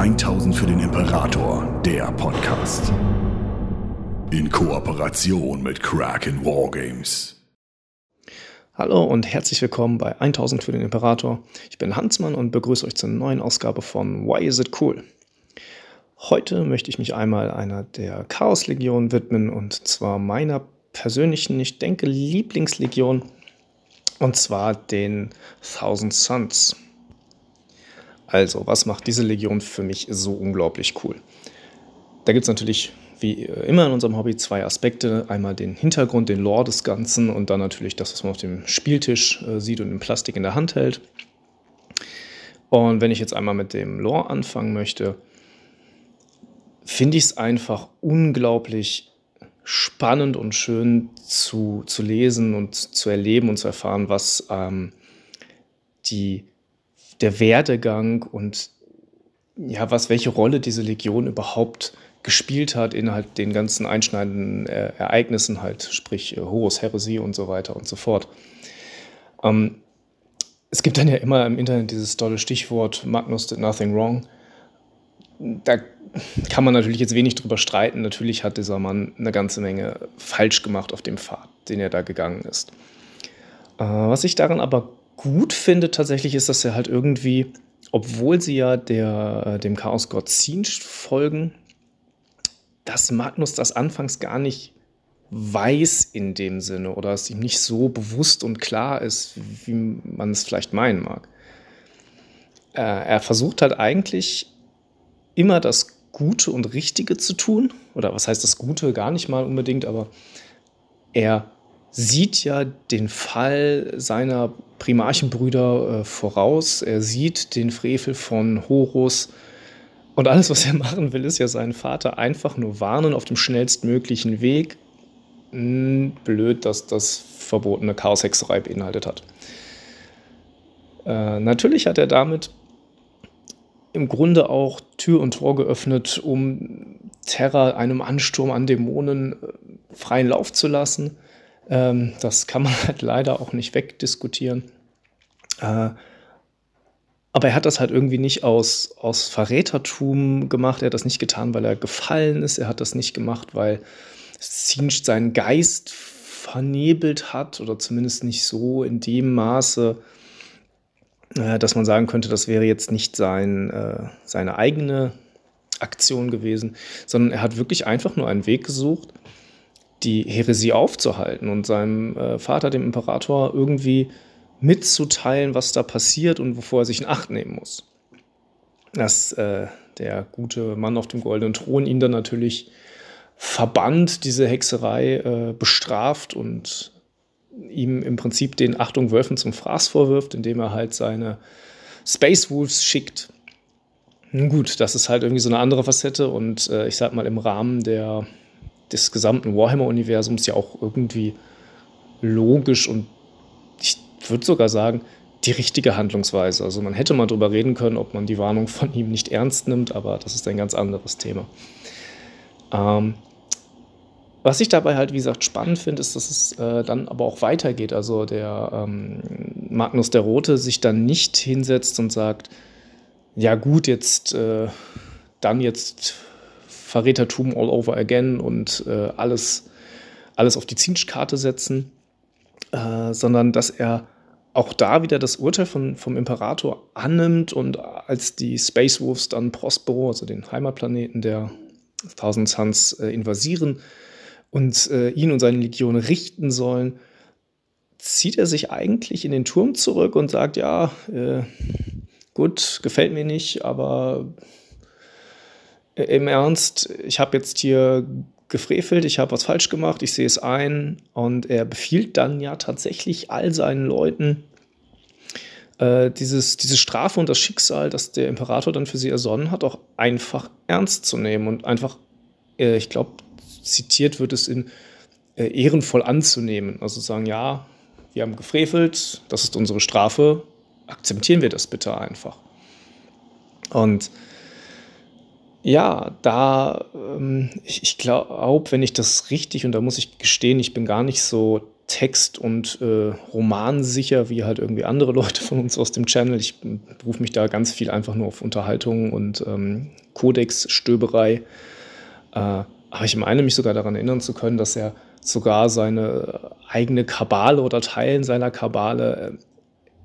1000 für den Imperator, der Podcast. In Kooperation mit Kraken Wargames. Hallo und herzlich willkommen bei 1000 für den Imperator. Ich bin Hansmann und begrüße euch zur neuen Ausgabe von Why Is It Cool? Heute möchte ich mich einmal einer der Chaos-Legion widmen und zwar meiner persönlichen, ich denke, Lieblingslegion und zwar den Thousand Suns. Also, was macht diese Legion für mich so unglaublich cool? Da gibt es natürlich wie immer in unserem Hobby zwei Aspekte. Einmal den Hintergrund, den Lore des Ganzen und dann natürlich das, was man auf dem Spieltisch äh, sieht und im Plastik in der Hand hält. Und wenn ich jetzt einmal mit dem Lore anfangen möchte, finde ich es einfach unglaublich spannend und schön zu, zu lesen und zu erleben und zu erfahren, was ähm, die der Werdegang und ja, was, welche Rolle diese Legion überhaupt gespielt hat in halt den ganzen einschneidenden äh, Ereignissen halt, sprich äh, Horus Heresie und so weiter und so fort. Ähm, es gibt dann ja immer im Internet dieses tolle Stichwort Magnus did nothing wrong. Da kann man natürlich jetzt wenig drüber streiten. Natürlich hat dieser Mann eine ganze Menge falsch gemacht auf dem Pfad, den er da gegangen ist. Äh, was ich daran aber gut finde tatsächlich ist, dass er halt irgendwie, obwohl sie ja der, äh, dem Chaosgott Zinsch folgen, dass Magnus das anfangs gar nicht weiß in dem Sinne oder es ihm nicht so bewusst und klar ist, wie man es vielleicht meinen mag. Äh, er versucht halt eigentlich immer das Gute und Richtige zu tun. Oder was heißt das Gute? Gar nicht mal unbedingt, aber er sieht ja den Fall seiner Primarchenbrüder äh, voraus. Er sieht den Frevel von Horus. Und alles, was er machen will, ist ja seinen Vater einfach nur warnen auf dem schnellstmöglichen Weg. Hm, blöd, dass das verbotene Chaoshexerei beinhaltet hat. Äh, natürlich hat er damit im Grunde auch Tür und Tor geöffnet, um Terra einem Ansturm an Dämonen äh, freien Lauf zu lassen. Ähm, das kann man halt leider auch nicht wegdiskutieren. Äh, aber er hat das halt irgendwie nicht aus, aus Verrätertum gemacht. Er hat das nicht getan, weil er gefallen ist. Er hat das nicht gemacht, weil Zinsch seinen Geist vernebelt hat oder zumindest nicht so in dem Maße, äh, dass man sagen könnte, das wäre jetzt nicht sein, äh, seine eigene Aktion gewesen, sondern er hat wirklich einfach nur einen Weg gesucht, die Häresie aufzuhalten und seinem äh, Vater, dem Imperator, irgendwie mitzuteilen, was da passiert und wovor er sich in Acht nehmen muss. Dass äh, der gute Mann auf dem goldenen Thron ihn dann natürlich verbannt, diese Hexerei äh, bestraft und ihm im Prinzip den Achtung Wölfen zum Fraß vorwirft, indem er halt seine Space Wolves schickt. Nun gut, das ist halt irgendwie so eine andere Facette und äh, ich sag mal im Rahmen der des gesamten Warhammer-Universums ja auch irgendwie logisch und ich würde sogar sagen, die richtige Handlungsweise. Also man hätte mal drüber reden können, ob man die Warnung von ihm nicht ernst nimmt, aber das ist ein ganz anderes Thema. Ähm, was ich dabei halt, wie gesagt, spannend finde, ist, dass es äh, dann aber auch weitergeht. Also der ähm, Magnus der Rote sich dann nicht hinsetzt und sagt, ja gut, jetzt äh, dann jetzt Verrätertum all over again und äh, alles, alles auf die Zinschkarte setzen, äh, sondern dass er auch da wieder das Urteil von, vom Imperator annimmt und als die Space Wolves dann Prospero, also den Heimatplaneten der Thousand Suns, äh, invasieren und äh, ihn und seine Legion richten sollen, zieht er sich eigentlich in den Turm zurück und sagt, ja, äh, gut, gefällt mir nicht, aber im Ernst, ich habe jetzt hier gefrevelt, ich habe was falsch gemacht, ich sehe es ein. Und er befiehlt dann ja tatsächlich all seinen Leuten, äh, dieses, diese Strafe und das Schicksal, das der Imperator dann für sie ersonnen hat, auch einfach ernst zu nehmen und einfach, äh, ich glaube, zitiert wird es in äh, ehrenvoll anzunehmen. Also sagen, ja, wir haben gefrevelt, das ist unsere Strafe, akzeptieren wir das bitte einfach. Und ja, da, ähm, ich, ich glaube, wenn ich das richtig, und da muss ich gestehen, ich bin gar nicht so text- und äh, romansicher wie halt irgendwie andere Leute von uns aus dem Channel. Ich berufe mich da ganz viel einfach nur auf Unterhaltung und ähm, Codex-Stöberei. Äh, aber ich meine mich sogar daran erinnern zu können, dass er sogar seine eigene Kabale oder Teilen seiner Kabale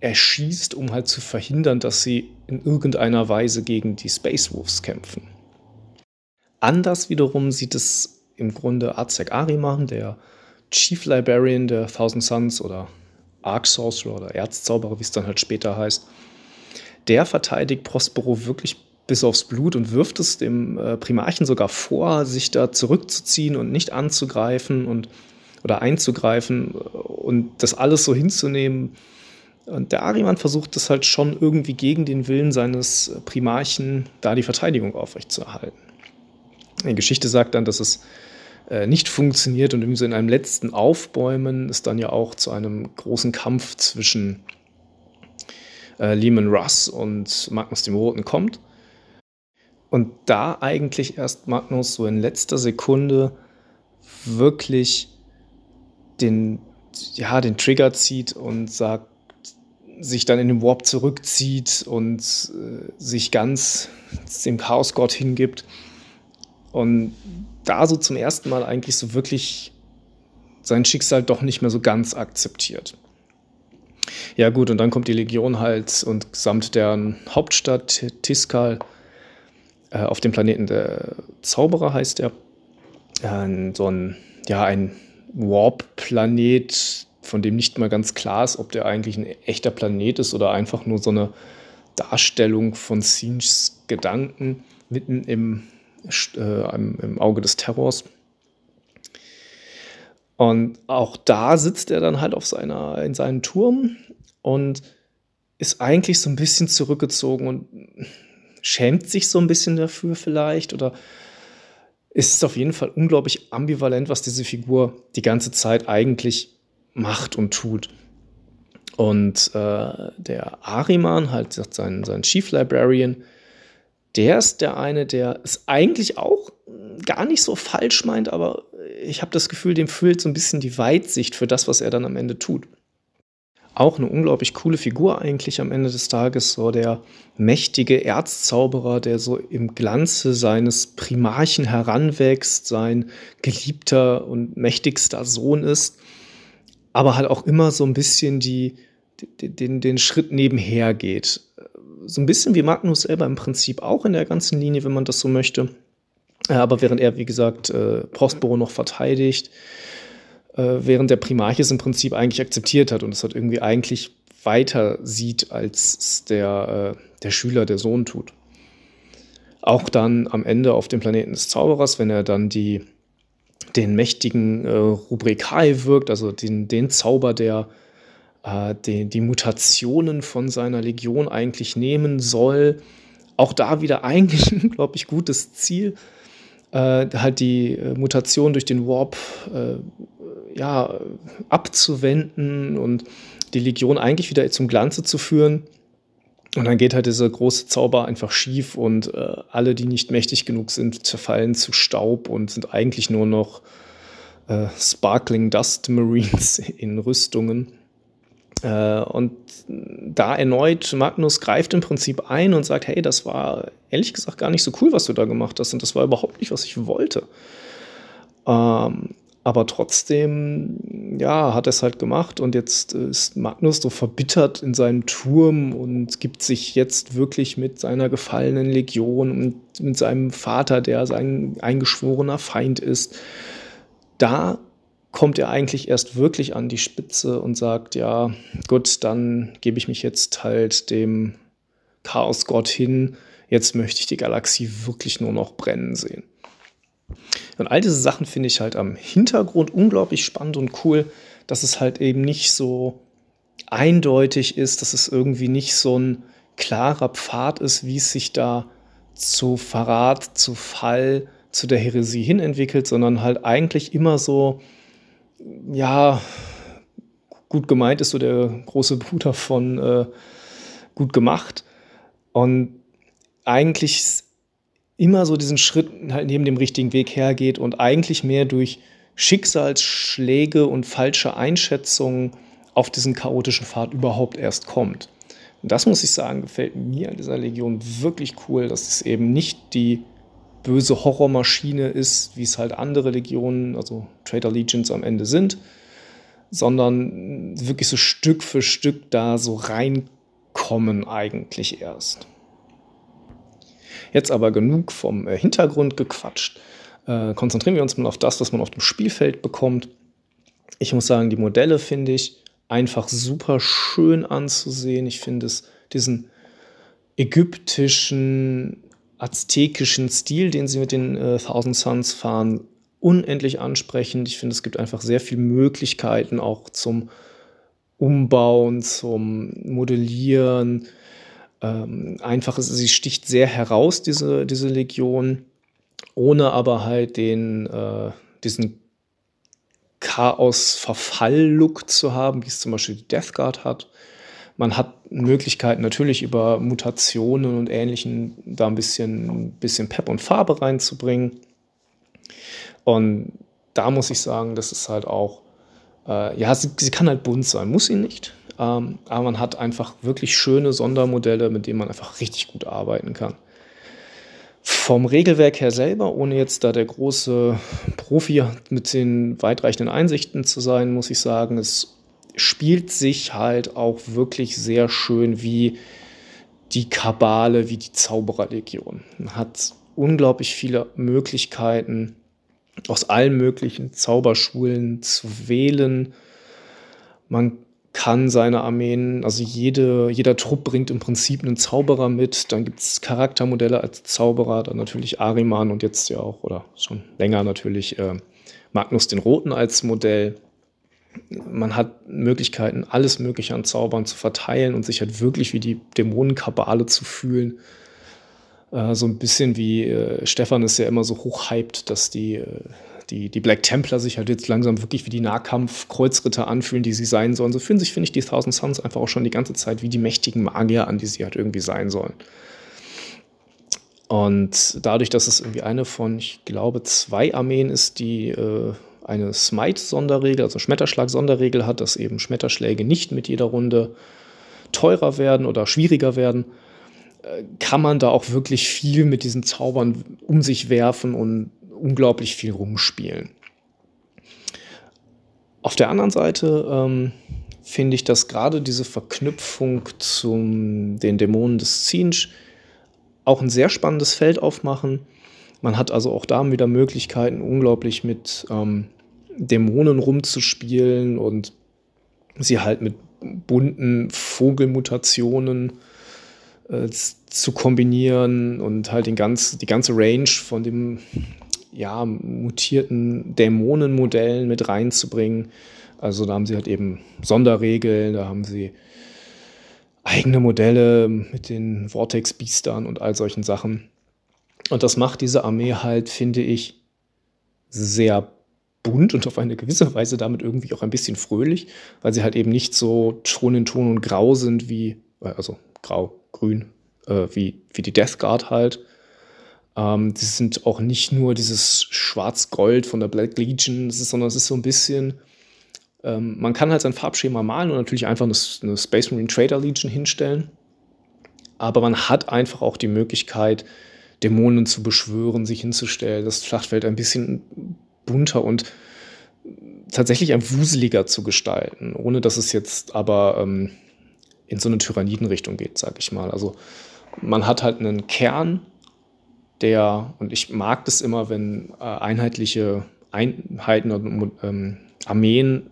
äh, erschießt, um halt zu verhindern, dass sie in irgendeiner Weise gegen die Space Wolves kämpfen. Anders wiederum sieht es im Grunde Azek Ariman, der Chief Librarian der Thousand Suns oder Arc Sorcerer oder Erzzauberer, wie es dann halt später heißt. Der verteidigt Prospero wirklich bis aufs Blut und wirft es dem äh, Primarchen sogar vor, sich da zurückzuziehen und nicht anzugreifen und oder einzugreifen und das alles so hinzunehmen. Und der Ariman versucht es halt schon irgendwie gegen den Willen seines Primarchen, da die Verteidigung aufrechtzuerhalten. Die Geschichte sagt dann, dass es äh, nicht funktioniert und in einem letzten Aufbäumen es dann ja auch zu einem großen Kampf zwischen äh, Lehman Russ und Magnus dem Roten kommt. Und da eigentlich erst Magnus so in letzter Sekunde wirklich den, ja, den Trigger zieht und sagt, sich dann in den Warp zurückzieht und äh, sich ganz dem Chaosgott hingibt. Und da so zum ersten Mal eigentlich so wirklich sein Schicksal doch nicht mehr so ganz akzeptiert. Ja gut, und dann kommt die Legion halt und samt deren Hauptstadt Tiskal äh, auf dem Planeten der Zauberer heißt er, äh, so ein, ja, ein Warp-Planet, von dem nicht mal ganz klar ist, ob der eigentlich ein echter Planet ist oder einfach nur so eine Darstellung von Sinchs Gedanken mitten im äh, im Auge des Terrors. Und auch da sitzt er dann halt auf seiner, in seinem Turm und ist eigentlich so ein bisschen zurückgezogen und schämt sich so ein bisschen dafür vielleicht oder ist auf jeden Fall unglaublich ambivalent, was diese Figur die ganze Zeit eigentlich macht und tut. Und äh, der Ariman, halt sein, sein Chief Librarian, der ist der eine, der es eigentlich auch gar nicht so falsch meint, aber ich habe das Gefühl, dem fehlt so ein bisschen die Weitsicht für das, was er dann am Ende tut. Auch eine unglaublich coole Figur eigentlich am Ende des Tages, so der mächtige Erzzauberer, der so im Glanze seines Primarchen heranwächst, sein geliebter und mächtigster Sohn ist, aber halt auch immer so ein bisschen die, den, den Schritt nebenher geht so ein bisschen wie Magnus selber im Prinzip auch in der ganzen Linie, wenn man das so möchte. Äh, aber während er, wie gesagt, äh, Prospero noch verteidigt, äh, während der Primarch es im Prinzip eigentlich akzeptiert hat und es halt irgendwie eigentlich weiter sieht, als der, der Schüler, der Sohn tut. Auch dann am Ende auf dem Planeten des Zauberers, wenn er dann die, den mächtigen äh, Rubrikai wirkt, also den, den Zauber, der äh, die, die Mutationen von seiner Legion eigentlich nehmen soll. Auch da wieder eigentlich ein unglaublich gutes Ziel. Äh, halt die äh, Mutation durch den Warp äh, ja, abzuwenden und die Legion eigentlich wieder zum Glanze zu führen. Und dann geht halt dieser große Zauber einfach schief und äh, alle, die nicht mächtig genug sind, zerfallen zu Staub und sind eigentlich nur noch äh, Sparkling Dust Marines in Rüstungen. Äh, und da erneut Magnus greift im Prinzip ein und sagt, hey, das war ehrlich gesagt gar nicht so cool, was du da gemacht hast und das war überhaupt nicht, was ich wollte. Ähm, aber trotzdem, ja, hat er es halt gemacht und jetzt ist Magnus so verbittert in seinem Turm und gibt sich jetzt wirklich mit seiner gefallenen Legion und mit seinem Vater, der sein eingeschworener Feind ist. Da kommt er eigentlich erst wirklich an die Spitze und sagt, ja, gut, dann gebe ich mich jetzt halt dem Chaosgott hin. Jetzt möchte ich die Galaxie wirklich nur noch brennen sehen. Und all diese Sachen finde ich halt am Hintergrund unglaublich spannend und cool, dass es halt eben nicht so eindeutig ist, dass es irgendwie nicht so ein klarer Pfad ist, wie es sich da zu Verrat, zu Fall, zu der Heresie hin entwickelt, sondern halt eigentlich immer so ja, gut gemeint ist so der große Bruder von äh, gut gemacht. Und eigentlich immer so diesen Schritt halt neben dem richtigen Weg hergeht und eigentlich mehr durch Schicksalsschläge und falsche Einschätzungen auf diesen chaotischen Pfad überhaupt erst kommt. Und das muss ich sagen, gefällt mir an dieser Legion wirklich cool, dass es eben nicht die böse Horrormaschine ist, wie es halt andere Legionen, also Traitor Legions am Ende sind, sondern wirklich so Stück für Stück da so reinkommen eigentlich erst. Jetzt aber genug vom äh, Hintergrund gequatscht. Äh, konzentrieren wir uns mal auf das, was man auf dem Spielfeld bekommt. Ich muss sagen, die Modelle finde ich einfach super schön anzusehen. Ich finde es diesen ägyptischen, aztekischen Stil, den sie mit den äh, Thousand Suns fahren, unendlich ansprechend. Ich finde, es gibt einfach sehr viele Möglichkeiten auch zum Umbauen, zum Modellieren. Ähm, einfach, sie sticht sehr heraus, diese, diese Legion, ohne aber halt den, äh, diesen Chaos-Verfall-Look zu haben, wie es zum Beispiel die Death Guard hat. Man hat Möglichkeiten natürlich über Mutationen und Ähnlichen da ein bisschen, bisschen Pep und Farbe reinzubringen. Und da muss ich sagen, das ist halt auch, äh, ja, sie, sie, kann halt bunt sein, muss sie nicht. Ähm, aber man hat einfach wirklich schöne Sondermodelle, mit denen man einfach richtig gut arbeiten kann. Vom Regelwerk her selber, ohne jetzt da der große Profi mit den weitreichenden Einsichten zu sein, muss ich sagen, es spielt sich halt auch wirklich sehr schön wie die Kabale, wie die Zaubererlegion. Hat unglaublich viele Möglichkeiten, aus allen möglichen Zauberschulen zu wählen. Man kann seine Armeen, also jede, jeder Trupp bringt im Prinzip einen Zauberer mit. Dann gibt es Charaktermodelle als Zauberer, dann natürlich Ariman und jetzt ja auch, oder schon länger natürlich, äh, Magnus den Roten als Modell. Man hat Möglichkeiten, alles Mögliche an Zaubern zu verteilen und sich halt wirklich wie die Dämonenkabale zu fühlen. Äh, so ein bisschen wie äh, Stefan ist ja immer so hochhyped, dass die äh, die, die Black Templar sich halt jetzt langsam wirklich wie die Nahkampf-Kreuzritter anfühlen, die sie sein sollen. So fühlen sich, finde ich, die Thousand Suns einfach auch schon die ganze Zeit wie die mächtigen Magier an, die sie halt irgendwie sein sollen. Und dadurch, dass es irgendwie eine von, ich glaube, zwei Armeen ist, die äh, eine Smite-Sonderregel, also Schmetterschlag-Sonderregel hat, dass eben Schmetterschläge nicht mit jeder Runde teurer werden oder schwieriger werden, äh, kann man da auch wirklich viel mit diesen Zaubern um sich werfen und unglaublich viel rumspielen. Auf der anderen Seite ähm, finde ich, dass gerade diese Verknüpfung zu den Dämonen des Zinsch auch ein sehr spannendes Feld aufmachen. Man hat also auch da wieder Möglichkeiten, unglaublich mit ähm, Dämonen rumzuspielen und sie halt mit bunten Vogelmutationen äh, zu kombinieren und halt den ganz, die ganze Range von dem ja, mutierten Dämonenmodellen mit reinzubringen. Also da haben sie halt eben Sonderregeln, da haben sie eigene Modelle mit den Vortex-Biestern und all solchen Sachen. Und das macht diese Armee halt, finde ich, sehr bunt und auf eine gewisse Weise damit irgendwie auch ein bisschen fröhlich, weil sie halt eben nicht so Ton in Ton und grau sind wie, also grau, grün, äh, wie, wie die Death Guard halt, ähm, die sind auch nicht nur dieses Schwarz-Gold von der Black Legion, sondern es ist so ein bisschen. Ähm, man kann halt sein Farbschema malen und natürlich einfach eine, eine Space Marine Trader Legion hinstellen. Aber man hat einfach auch die Möglichkeit, Dämonen zu beschwören, sich hinzustellen, das Schlachtfeld ein bisschen bunter und tatsächlich ein wuseliger zu gestalten, ohne dass es jetzt aber ähm, in so eine Tyrannidenrichtung geht, sag ich mal. Also man hat halt einen Kern, der, und ich mag das immer, wenn äh, einheitliche Einheiten und ähm, Armeen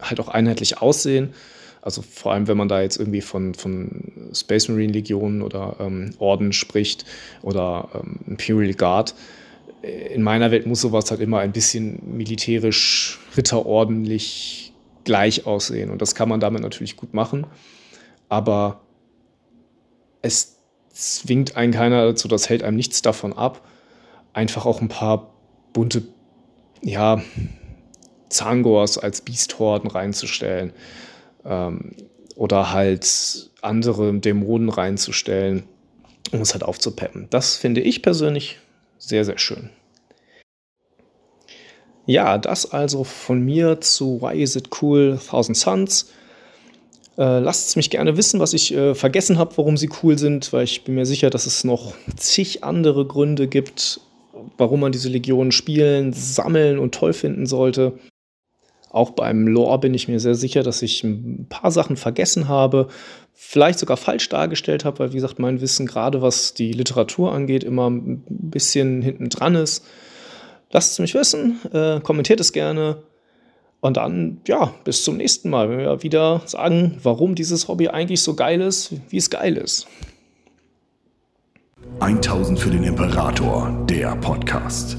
halt auch einheitlich aussehen. Also vor allem, wenn man da jetzt irgendwie von, von Space Marine Legionen oder ähm, Orden spricht oder ähm, Imperial Guard. Äh, in meiner Welt muss sowas halt immer ein bisschen militärisch, ritterordentlich gleich aussehen. Und das kann man damit natürlich gut machen. Aber es zwingt einen keiner dazu, das hält einem nichts davon ab, einfach auch ein paar bunte, ja, Zangors als Beasthorden reinzustellen ähm, oder halt andere Dämonen reinzustellen, um es halt aufzupeppen. Das finde ich persönlich sehr, sehr schön. Ja, das also von mir zu Why Is It Cool Thousand Suns. Äh, lasst es mich gerne wissen, was ich äh, vergessen habe, warum sie cool sind, weil ich bin mir sicher, dass es noch zig andere Gründe gibt, warum man diese Legionen spielen, sammeln und toll finden sollte. Auch beim Lore bin ich mir sehr sicher, dass ich ein paar Sachen vergessen habe, vielleicht sogar falsch dargestellt habe, weil wie gesagt, mein Wissen gerade was die Literatur angeht immer ein bisschen hinten dran ist. Lasst es mich wissen, äh, kommentiert es gerne. Und dann, ja, bis zum nächsten Mal, wenn wir wieder sagen, warum dieses Hobby eigentlich so geil ist, wie es geil ist. 1000 für den Imperator, der Podcast.